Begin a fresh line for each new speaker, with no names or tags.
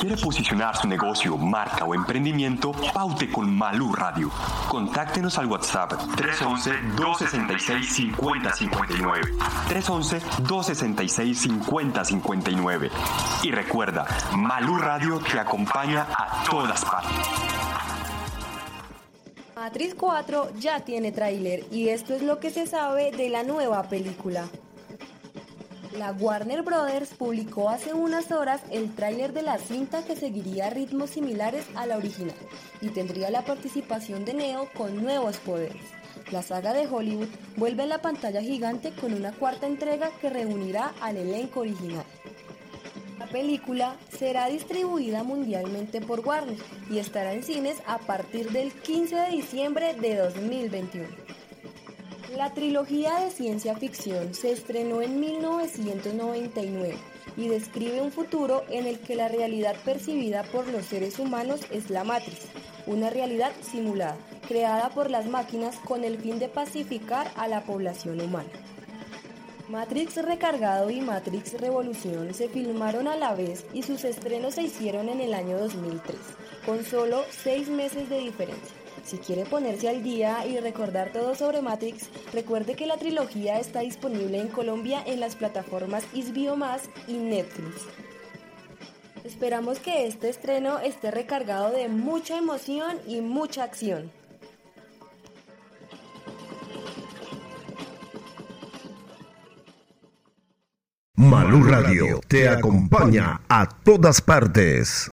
quiere posicionar su negocio, marca o emprendimiento, paute con Malú Radio. Contáctenos al WhatsApp 311-266-5059. 311-266-5059. Y recuerda, Malú Radio te acompaña a todas partes.
Matrix 4 ya tiene tráiler y esto es lo que se sabe de la nueva película. La Warner Brothers publicó hace unas horas el tráiler de la cinta que seguiría ritmos similares a la original y tendría la participación de Neo con nuevos poderes. La saga de Hollywood vuelve a la pantalla gigante con una cuarta entrega que reunirá al elenco original. La película será distribuida mundialmente por Warner y estará en cines a partir del 15 de diciembre de 2021. La trilogía de ciencia ficción se estrenó en 1999 y describe un futuro en el que la realidad percibida por los seres humanos es la Matrix, una realidad simulada, creada por las máquinas con el fin de pacificar a la población humana. Matrix Recargado y Matrix Revolución se filmaron a la vez y sus estrenos se hicieron en el año 2003, con solo seis meses de diferencia. Si quiere ponerse al día y recordar todo sobre Matrix, recuerde que la trilogía está disponible en Colombia en las plataformas HBO y Netflix. Esperamos que este estreno esté recargado de mucha emoción y mucha acción.
Malú Radio te acompaña a todas partes.